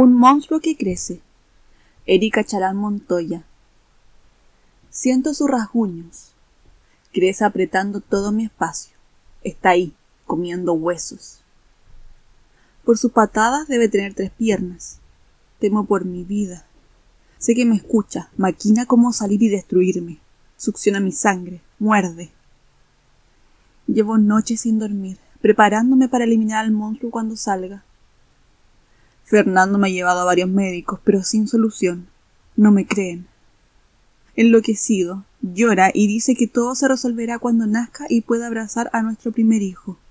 Un monstruo que crece. Erika Charán Montoya. Siento sus rasguños. Crece apretando todo mi espacio. Está ahí, comiendo huesos. Por sus patadas debe tener tres piernas. Temo por mi vida. Sé que me escucha, maquina cómo salir y destruirme. Succiona mi sangre, muerde. Llevo noches sin dormir, preparándome para eliminar al monstruo cuando salga. Fernando me ha llevado a varios médicos, pero sin solución. No me creen. Enloquecido, llora y dice que todo se resolverá cuando nazca y pueda abrazar a nuestro primer hijo.